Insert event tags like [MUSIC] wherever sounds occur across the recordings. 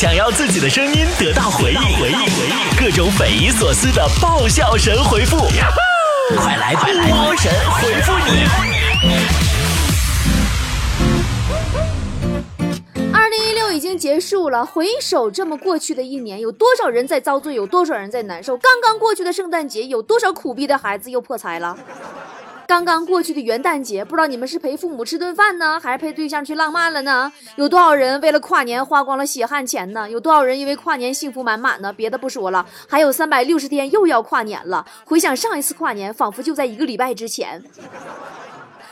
想要自己的声音得到回应，回应，回应，各种匪夷所思的爆笑神回复，快来，快来，波神回复你！二零一六已经结束了，回首这么过去的一年，有多少人在遭罪，有多少人在难受？刚刚过去的圣诞节，有多少苦逼的孩子又破财了？刚刚过去的元旦节，不知道你们是陪父母吃顿饭呢，还是陪对象去浪漫了呢？有多少人为了跨年花光了血汗钱呢？有多少人因为跨年幸福满满呢？别的不说了，还有三百六十天又要跨年了。回想上一次跨年，仿佛就在一个礼拜之前。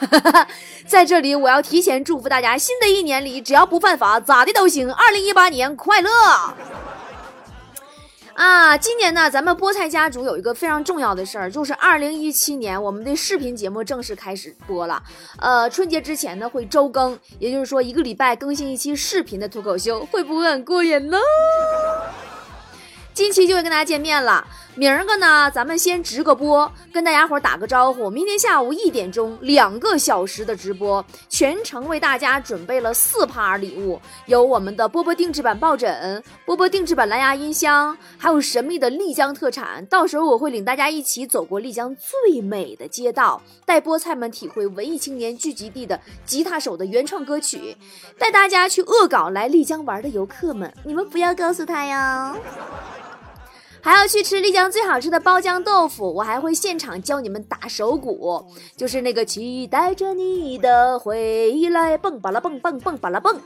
[LAUGHS] 在这里，我要提前祝福大家，新的一年里只要不犯法，咋的都行。二零一八年快乐！啊，今年呢，咱们菠菜家族有一个非常重要的事儿，就是二零一七年我们的视频节目正式开始播了。呃，春节之前呢会周更，也就是说一个礼拜更新一期视频的脱口秀，会不会很过瘾呢？近期就会跟大家见面了。明儿个呢，咱们先直个播，跟大家伙儿打个招呼。明天下午一点钟，两个小时的直播，全程为大家准备了四趴礼物，有我们的波波定制版抱枕、波波定制版蓝牙音箱，还有神秘的丽江特产。到时候我会领大家一起走过丽江最美的街道，带菠菜们体会文艺青年聚集地的吉他手的原创歌曲，带大家去恶搞来丽江玩的游客们，你们不要告诉他哟。还要去吃丽江最好吃的包浆豆腐，我还会现场教你们打手鼓，就是那个期待着你的回来，蹦吧啦蹦蹦蹦吧啦蹦。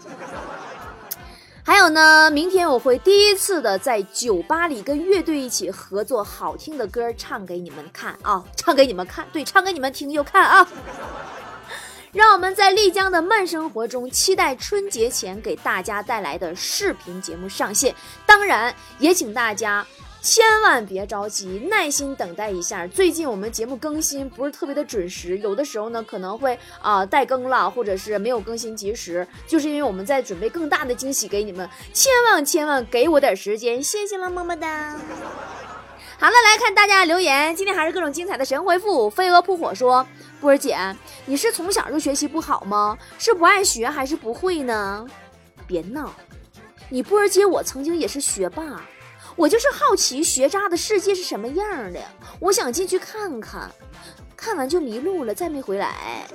还有呢，明天我会第一次的在酒吧里跟乐队一起合作，好听的歌唱给你们看啊，唱给你们看，对，唱给你们听又看啊。让我们在丽江的慢生活中，期待春节前给大家带来的视频节目上线。当然，也请大家。千万别着急，耐心等待一下。最近我们节目更新不是特别的准时，有的时候呢可能会啊怠更了，或者是没有更新及时，就是因为我们在准备更大的惊喜给你们。千万千万给我点时间，谢谢了，么么哒。好了，来看大家的留言，今天还是各种精彩的神回复。飞蛾扑火说：“波儿姐，你是从小就学习不好吗？是不爱学还是不会呢？别闹，你波儿姐我曾经也是学霸。”我就是好奇学渣的世界是什么样的，我想进去看看，看完就迷路了，再没回来。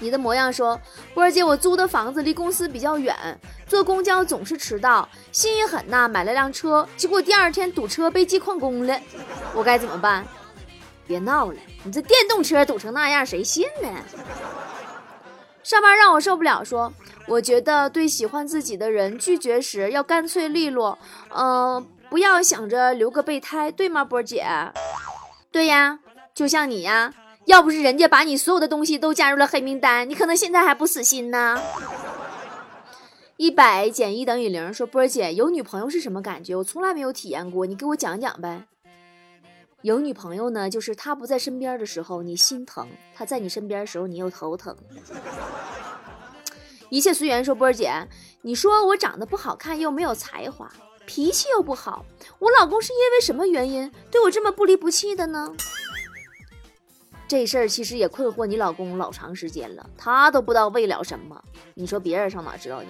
你的模样说，波儿姐，我租的房子离公司比较远，坐公交总是迟到，心一狠呐，买了辆车，结果第二天堵车被记旷工了，我该怎么办？别闹了，你这电动车堵成那样，谁信呢？上班让我受不了，说我觉得对喜欢自己的人拒绝时要干脆利落，嗯，不要想着留个备胎，对吗，波姐？对呀，就像你呀，要不是人家把你所有的东西都加入了黑名单，你可能现在还不死心呢。一百减一等于零，说波姐有女朋友是什么感觉？我从来没有体验过，你给我讲讲呗。有女朋友呢，就是他不在身边的时候你心疼，他在你身边的时候你又头疼。[SNIFFS] 一切随缘，说波儿姐，你说我长得不好看又没有才华，脾气又不好，我老公是因为什么原因对我这么不离不弃的呢？这事儿其实也困惑你老公老长时间了，他都不知道为了什么，你说别人上哪知道去？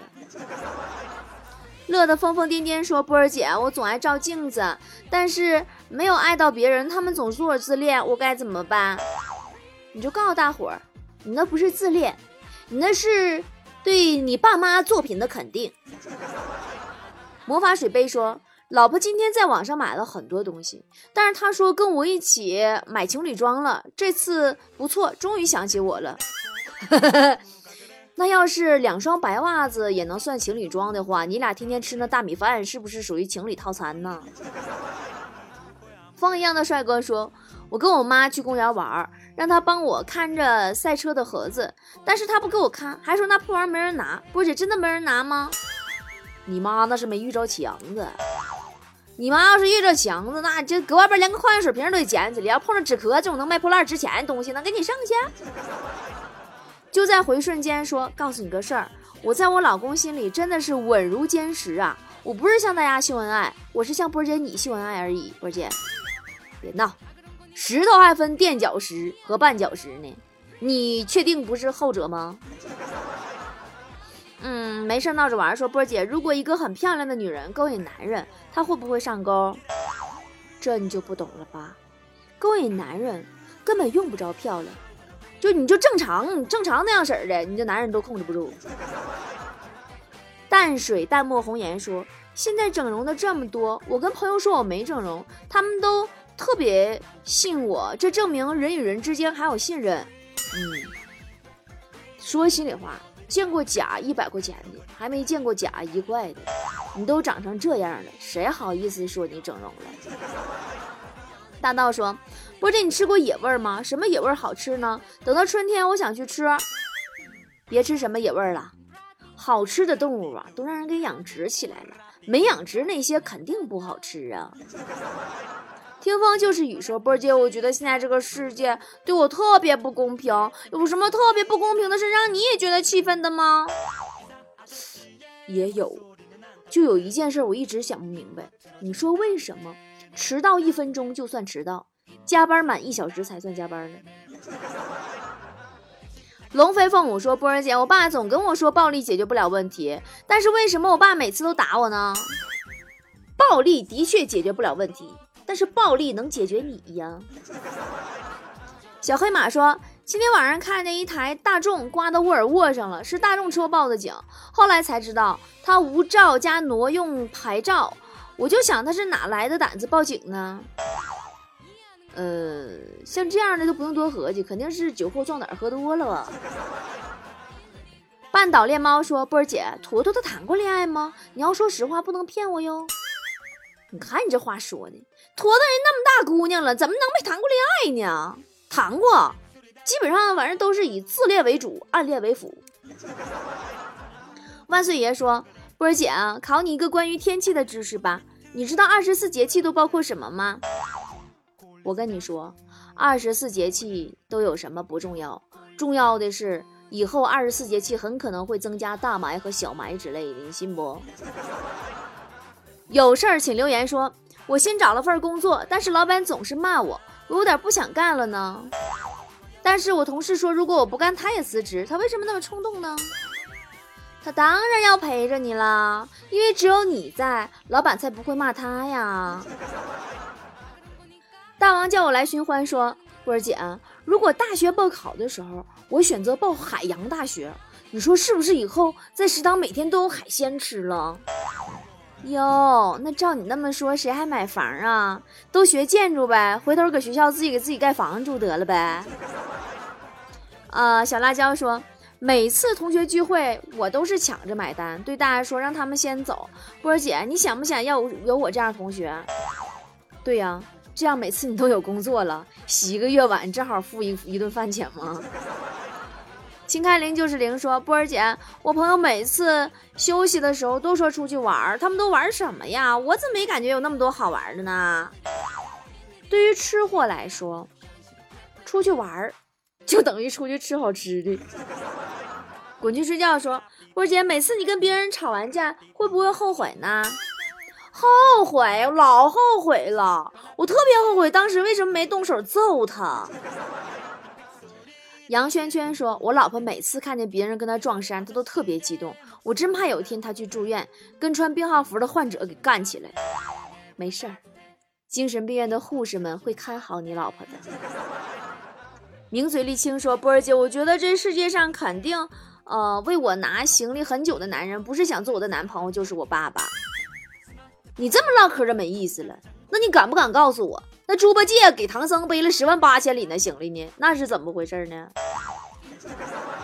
乐得疯疯癫癫说：“波儿姐，我总爱照镜子，但是没有爱到别人，他们总说我自恋，我该怎么办？”你就告诉大伙儿，你那不是自恋，你那是对你爸妈作品的肯定。魔法水杯说：“老婆今天在网上买了很多东西，但是她说跟我一起买情侣装了，这次不错，终于想起我了。” [LAUGHS] 那要是两双白袜子也能算情侣装的话，你俩天天吃那大米饭是不是属于情侣套餐呢？风一样的帅哥说：“我跟我妈去公园玩，让他帮我看着赛车的盒子，但是他不给我看，还说那破玩意没人拿。波姐真的没人拿吗？你妈那是没遇着强子，你妈要是遇着强子，那这搁外边连个矿泉水瓶都得捡起来。要碰着纸壳这种能卖破烂值钱的东西，能给你剩下？”就在回瞬间说，告诉你个事儿，我在我老公心里真的是稳如坚石啊！我不是向大家秀恩爱，我是向波姐你秀恩爱而已。波姐，别闹，石头还分垫脚石和绊脚石呢，你确定不是后者吗？嗯，没事闹着玩，说波姐，如果一个很漂亮的女人勾引男人，她会不会上钩？这你就不懂了吧？勾引男人根本用不着漂亮，就你就正常正常那样式儿的，你这男人都控制不住。淡水淡漠红颜说，现在整容的这么多，我跟朋友说我没整容，他们都特别信我，这证明人与人之间还有信任。嗯，说心里话，见过假一百块钱的，还没见过假一块的。你都长成这样了，谁好意思说你整容了？大道说：“波姐，你吃过野味吗？什么野味好吃呢？等到春天，我想去吃。别吃什么野味了，好吃的动物啊，都让人给养殖起来了，没养殖那些肯定不好吃啊。”听风就是雨说：“波姐，我觉得现在这个世界对我特别不公平，有什么特别不公平的事让你也觉得气愤的吗？”也有，就有一件事我一直想不明白，你说为什么？迟到一分钟就算迟到，加班满一小时才算加班呢。龙飞凤舞说：“波儿姐，我爸总跟我说暴力解决不了问题，但是为什么我爸每次都打我呢？暴力的确解决不了问题，但是暴力能解决你呀。”小黑马说：“今天晚上看见一台大众刮到沃尔沃上了，是大众车报的警，后来才知道他无照加挪用牌照。”我就想他是哪来的胆子报警呢？呃，像这样的都不用多合计，肯定是酒后壮胆喝多了吧。半岛恋猫说：“波儿姐，坨坨他谈过恋爱吗？你要说实话，不能骗我哟。”你看你这话说的，坨坨人那么大姑娘了，怎么能没谈过恋爱呢？谈过，基本上反正都是以自恋为主，暗恋为辅。万岁爷说。波儿姐啊，考你一个关于天气的知识吧。你知道二十四节气都包括什么吗？我跟你说，二十四节气都有什么不重要，重要的是以后二十四节气很可能会增加大霾和小霾之类的，你信不？[LAUGHS] 有事儿请留言说。我新找了份工作，但是老板总是骂我，我有点不想干了呢。但是我同事说，如果我不干，他也辞职。他为什么那么冲动呢？他当然要陪着你啦，因为只有你在，老板才不会骂他呀。大王叫我来寻欢，说波儿姐，如果大学报考的时候我选择报海洋大学，你说是不是以后在食堂每天都有海鲜吃了？哟，那照你那么说，谁还买房啊？都学建筑呗，回头搁学校自己给自己盖房住得了呗。啊，小辣椒说。每次同学聚会，我都是抢着买单，对大家说让他们先走。波儿姐，你想不想要有我这样的同学？对呀，这样每次你都有工作了，洗一个月碗正好付一一顿饭钱吗？秦开零就是零说，波儿姐，我朋友每次休息的时候都说出去玩，他们都玩什么呀？我怎么没感觉有那么多好玩的呢？对于吃货来说，出去玩就等于出去吃好吃的。滚去睡觉。说，波儿姐，每次你跟别人吵完架，会不会后悔呢？后悔，我老后悔了。我特别后悔当时为什么没动手揍他。杨圈圈说，我老婆每次看见别人跟她撞衫，她都特别激动。我真怕有一天她去住院，跟穿病号服的患者给干起来。没事儿，精神病院的护士们会看好你老婆的。名嘴沥青说，波儿姐，我觉得这世界上肯定。呃，为我拿行李很久的男人，不是想做我的男朋友，就是我爸爸。你这么唠嗑就没意思了。那你敢不敢告诉我，那猪八戒给唐僧背了十万八千里那行李呢？那是怎么回事呢？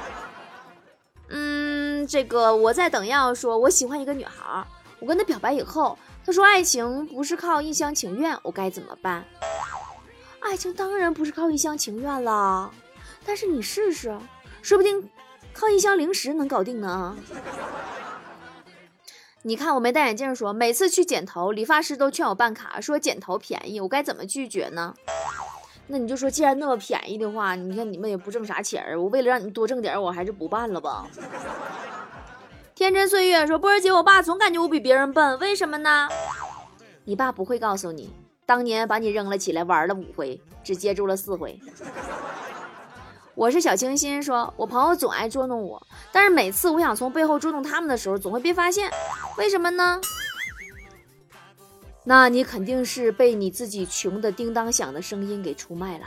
[LAUGHS] 嗯，这个我在等要说，我喜欢一个女孩，我跟她表白以后，她说爱情不是靠一厢情愿，我该怎么办？爱情当然不是靠一厢情愿了，但是你试试，说不定。靠一箱零食能搞定呢？你看我没戴眼镜，说每次去剪头，理发师都劝我办卡，说剪头便宜，我该怎么拒绝呢？那你就说，既然那么便宜的话，你看你们也不挣啥钱儿，我为了让你多挣点，我还是不办了吧。[LAUGHS] 天真岁月说，波儿姐，我爸总感觉我比别人笨，为什么呢？你爸不会告诉你，当年把你扔了起来，玩了五回，只接住了四回。我是小清新，说我朋友总爱捉弄我，但是每次我想从背后捉弄他们的时候，总会被发现，为什么呢？那你肯定是被你自己穷的叮当响的声音给出卖了。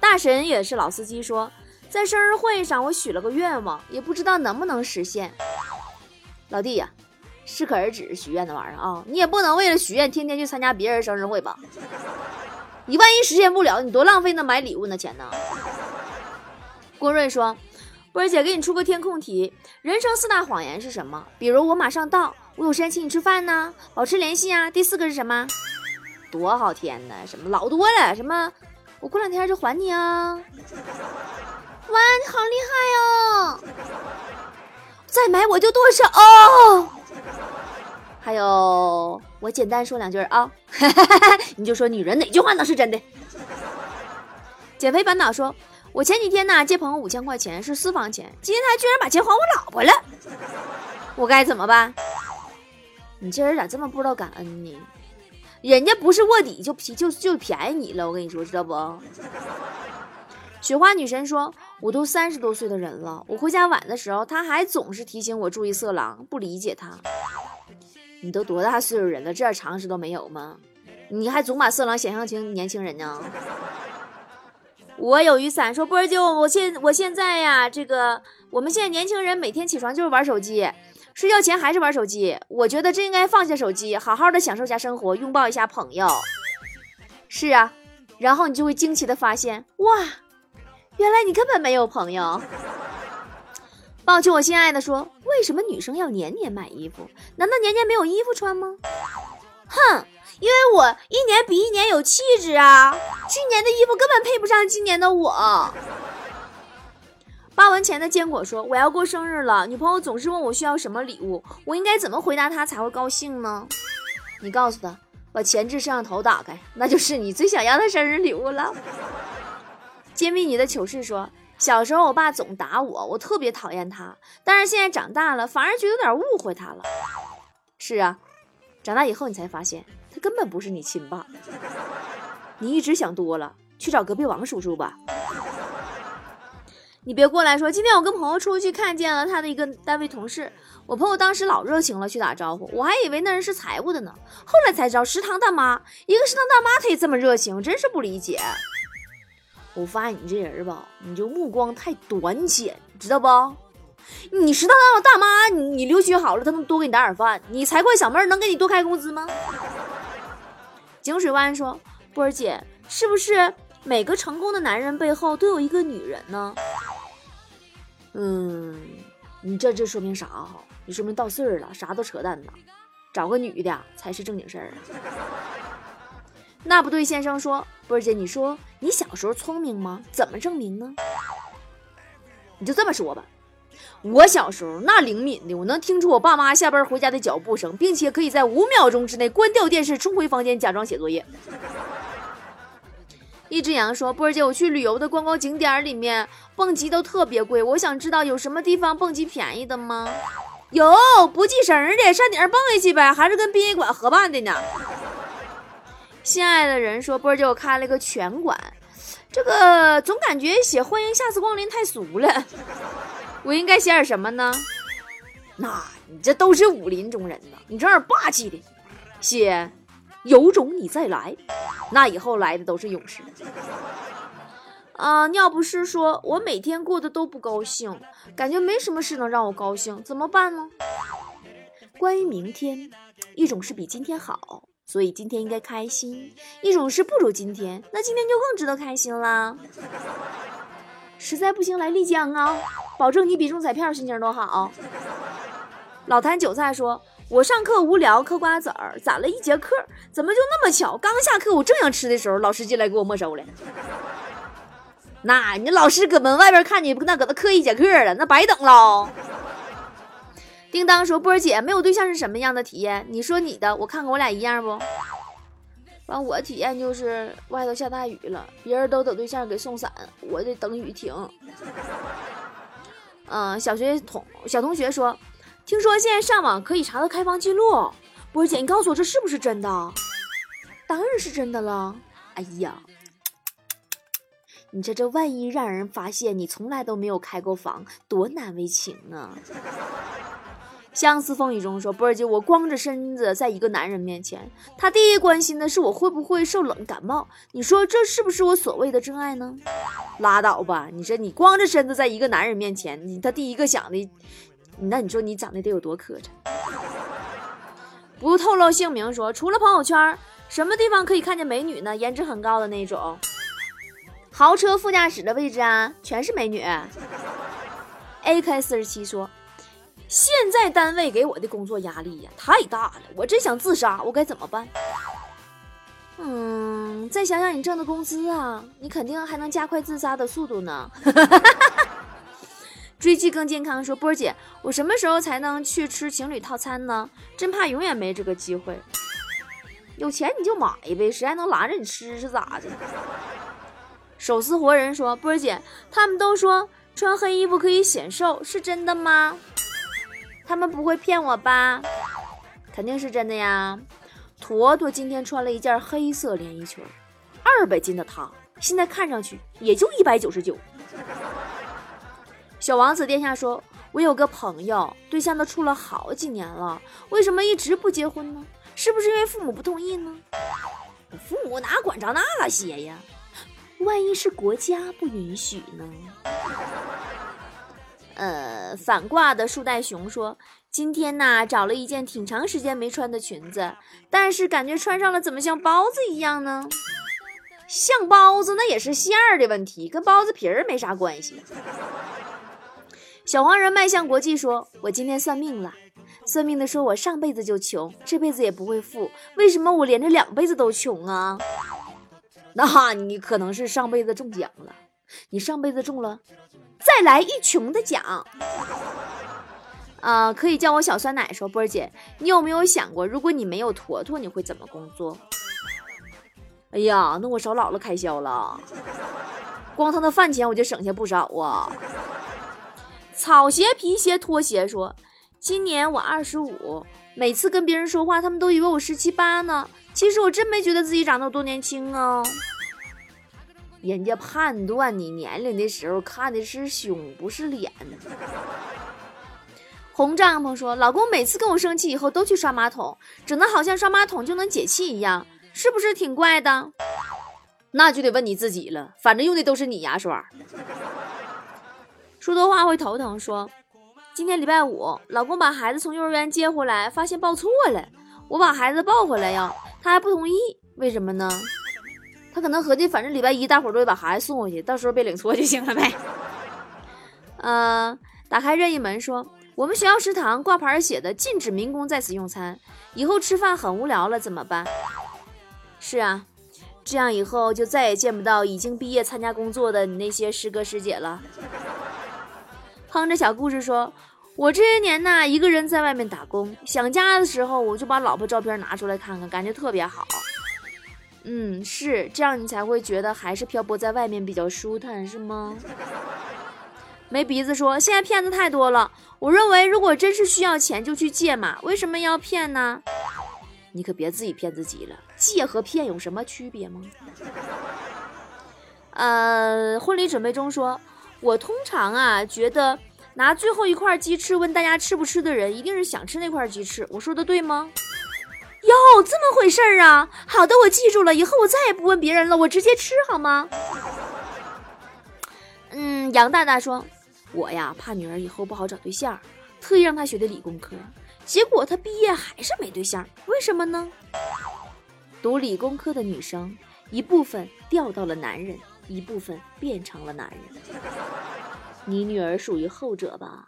大神也是老司机，说在生日会上我许了个愿望，也不知道能不能实现。老弟呀，适可而止许愿的玩意儿啊，你也不能为了许愿天天去参加别人生日会吧？你万一实现不了，你多浪费那买礼物那钱呢？郭瑞说：“波儿姐，给你出个填空题，人生四大谎言是什么？比如我马上到，我有时间请你吃饭呢，保持联系啊。第四个是什么？多好填呢，什么老多了，什么我过两天就还你啊。哇，你好厉害哦！再买我就剁手。还有，我简单说两句啊，[LAUGHS] 你就说女人哪句话能是真的？减肥烦恼说，我前几天呢借朋友五千块钱是私房钱，今天他居然把钱还我老婆了，我该怎么办？你这人咋这么不知道感恩呢？人家不是卧底就便就就便宜你了，我跟你说知道不？雪花女神说，我都三十多岁的人了，我回家晚的时候，他还总是提醒我注意色狼，不理解他。你都多大岁数人了，这点常识都没有吗？你还总把色狼想象成年轻人呢？我有雨伞说波儿姐，我现我现在呀，这个我们现在年轻人每天起床就是玩手机，睡觉前还是玩手机。我觉得真应该放下手机，好好的享受一下生活，拥抱一下朋友。是啊，然后你就会惊奇的发现，哇，原来你根本没有朋友。[LAUGHS] 抱歉，我心爱的说，为什么女生要年年买衣服？难道年年没有衣服穿吗？哼，因为我一年比一年有气质啊！去年的衣服根本配不上今年的我。八文钱的坚果说，我要过生日了，女朋友总是问我需要什么礼物，我应该怎么回答她才会高兴呢？你告诉她，把前置摄像头打开，那就是你最想要的生日礼物了。揭秘你的糗事说。小时候，我爸总打我，我特别讨厌他。但是现在长大了，反而觉得有点误会他了。是啊，长大以后你才发现，他根本不是你亲爸。你一直想多了，去找隔壁王叔叔吧。你别过来说，今天我跟朋友出去，看见了他的一个单位同事。我朋友当时老热情了，去打招呼，我还以为那人是财务的呢。后来才知道，食堂大妈，一个食堂大妈，她也这么热情，真是不理解。我发现你这人吧，你就目光太短浅，知道不？你食堂的大妈，你你留学好了，她能多给你打点饭。你财会小妹能给你多开工资吗？[LAUGHS] 井水湾说：“波儿姐，是不是每个成功的男人背后都有一个女人呢？”嗯，你这这说明啥哈？你说明到岁儿了，啥都扯淡呢。找个女的才是正经事儿啊。那不对，先生说：“波儿姐，你说你小时候聪明吗？怎么证明呢？你就这么说吧，我小时候那灵敏的，我能听出我爸妈下班回家的脚步声，并且可以在五秒钟之内关掉电视，冲回房间假装写作业。”一只羊说：“波儿姐，我去旅游的观光景点里面蹦极都特别贵，我想知道有什么地方蹦极便宜的吗？有不系绳的，上顶上蹦下去呗，还是跟殡仪馆合办的呢。”心爱的人说：“波儿姐，我开了个拳馆，这个总感觉写欢迎下次光临太俗了，我应该写点什么呢？那你这都是武林中人呢，你整点霸气的，写有种你再来，那以后来的都是勇士。啊，尿不湿说，我每天过得都不高兴，感觉没什么事能让我高兴，怎么办呢？关于明天，一种是比今天好。”所以今天应该开心，一种是不如今天，那今天就更值得开心啦。实在不行来丽江啊，保证你比中彩票心情都好。老坛韭菜说：“我上课无聊嗑瓜子儿，攒了一节课，怎么就那么巧？刚下课我正想吃的时候，老师进来给我没收了。那你老师搁门外边看你，那搁那嗑一节课了，那白等喽。”叮当说：“波儿姐，没有对象是什么样的体验？你说你的，我看看我俩一样不？完，我体验就是外头下大雨了，别人都等对象给送伞，我得等雨停。嗯，小学同小同学说，听说现在上网可以查到开房记录。波姐，你告诉我这是不是真的？当然是真的了。哎呀，你这这万一让人发现你从来都没有开过房，多难为情啊！相思风雨中说：“波儿姐，我光着身子在一个男人面前，他第一关心的是我会不会受冷感冒。你说这是不是我所谓的真爱呢？拉倒吧！你说你光着身子在一个男人面前，你他第一个想的，那你说你长得得有多磕碜？不透露姓名说，除了朋友圈，什么地方可以看见美女呢？颜值很高的那种，豪车副驾驶的位置啊，全是美女。AK 四十七说。”现在单位给我的工作压力呀太大了，我真想自杀，我该怎么办？嗯，再想想你挣的工资啊，你肯定还能加快自杀的速度呢。[LAUGHS] 追剧更健康说波儿姐，我什么时候才能去吃情侣套餐呢？真怕永远没这个机会。有钱你就买呗，谁还能拦着你吃是咋的？手撕活人说波儿姐，他们都说穿黑衣服可以显瘦，是真的吗？他们不会骗我吧？肯定是真的呀！坨坨今天穿了一件黑色连衣裙，二百斤的他，现在看上去也就一百九十九。小王子殿下说：“我有个朋友，对象都处了好几年了，为什么一直不结婚呢？是不是因为父母不同意呢？父母哪管着那些呀？万一是国家不允许呢？”呃，反挂的树袋熊说：“今天呐，找了一件挺长时间没穿的裙子，但是感觉穿上了怎么像包子一样呢？像包子那也是馅儿的问题，跟包子皮儿没啥关系。”小黄人迈向国际说：“我今天算命了，算命的说我上辈子就穷，这辈子也不会富，为什么我连着两辈子都穷啊？[LAUGHS] 那你可能是上辈子中奖了，你上辈子中了。”再来一穷的奖，啊，可以叫我小酸奶。说波儿姐，你有没有想过，如果你没有坨坨，你会怎么工作？哎呀，那我少姥姥开销了，光他的饭钱我就省下不少啊。草鞋、皮鞋、拖鞋说，今年我二十五，每次跟别人说话，他们都以为我十七八呢。其实我真没觉得自己长得有多年轻啊。人家判断你年龄的时候看的是胸，不是脸。红帐篷说：“老公每次跟我生气以后都去刷马桶，整的好像刷马桶就能解气一样，是不是挺怪的？”那就得问你自己了，反正用的都是你牙刷。说多话会头疼。说：“今天礼拜五，老公把孩子从幼儿园接回来，发现抱错了，我把孩子抱回来呀，他还不同意，为什么呢？”他可能合计，反正礼拜一大伙都会把孩子送回去，到时候别领错就行了呗。呃，打开任意门说，我们学校食堂挂牌写的禁止民工在此用餐，以后吃饭很无聊了，怎么办？是啊，这样以后就再也见不到已经毕业参加工作的你那些师哥师姐了。哼着小故事说，我这些年呢，一个人在外面打工，想家的时候我就把老婆照片拿出来看看，感觉特别好。嗯，是这样，你才会觉得还是漂泊在外面比较舒坦，是吗？没鼻子说，现在骗子太多了。我认为，如果真是需要钱，就去借嘛，为什么要骗呢？你可别自己骗自己了，借和骗有什么区别吗？呃，婚礼准备中说，我通常啊觉得拿最后一块鸡翅问大家吃不吃的人，一定是想吃那块鸡翅。我说的对吗？哟，这么回事儿啊！好的，我记住了，以后我再也不问别人了，我直接吃好吗？嗯，杨大大说，我呀怕女儿以后不好找对象，特意让她学的理工科，结果她毕业还是没对象，为什么呢？读理工科的女生，一部分钓到了男人，一部分变成了男人。你女儿属于后者吧？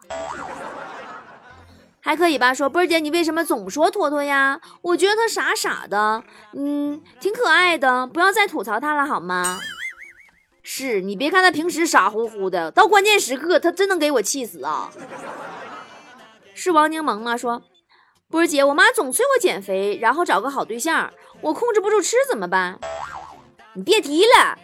还可以吧？说波儿姐，你为什么总说坨坨呀？我觉得他傻傻的，嗯，挺可爱的，不要再吐槽他了好吗？是你别看他平时傻乎乎的，到关键时刻他真能给我气死啊！是王柠檬吗？说波儿姐，我妈总催我减肥，然后找个好对象，我控制不住吃怎么办？你别提了。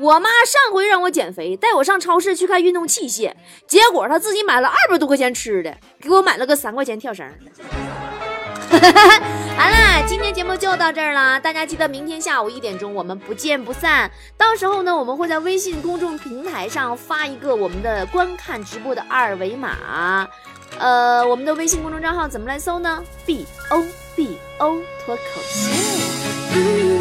我妈上回让我减肥，带我上超市去看运动器械，结果她自己买了二百多块钱吃的，给我买了个三块钱跳绳。[LAUGHS] 好啦，今天节目就到这儿啦，大家记得明天下午一点钟我们不见不散。到时候呢，我们会在微信公众平台上发一个我们的观看直播的二维码。呃，我们的微信公众账号怎么来搜呢？b o b o 脱口秀。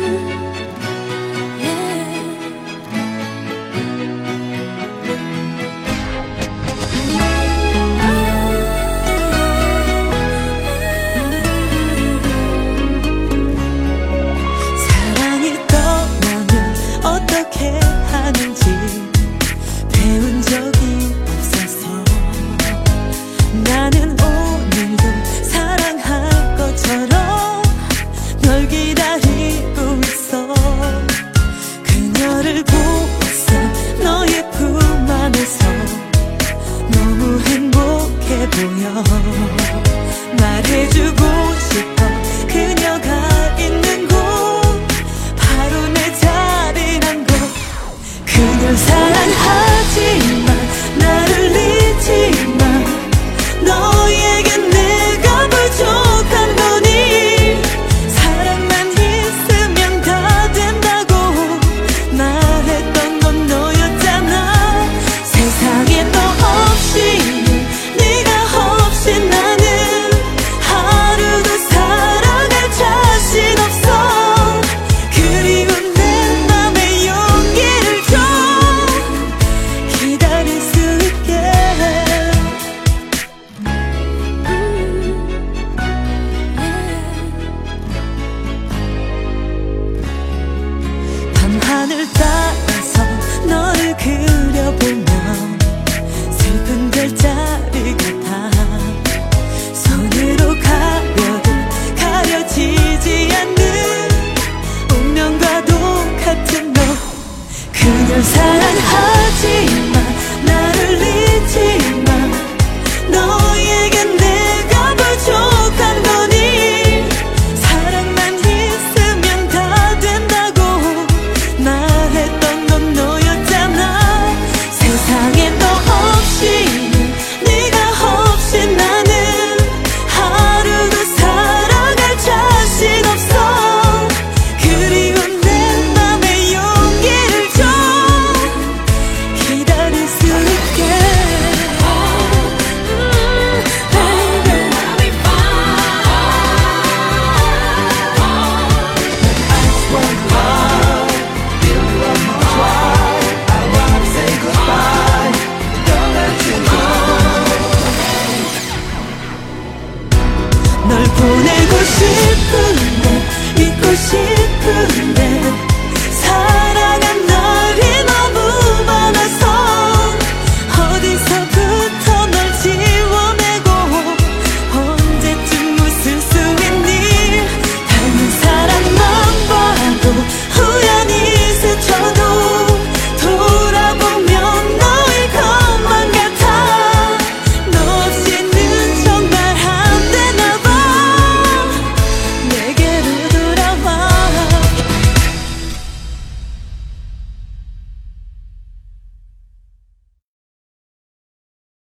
幸福的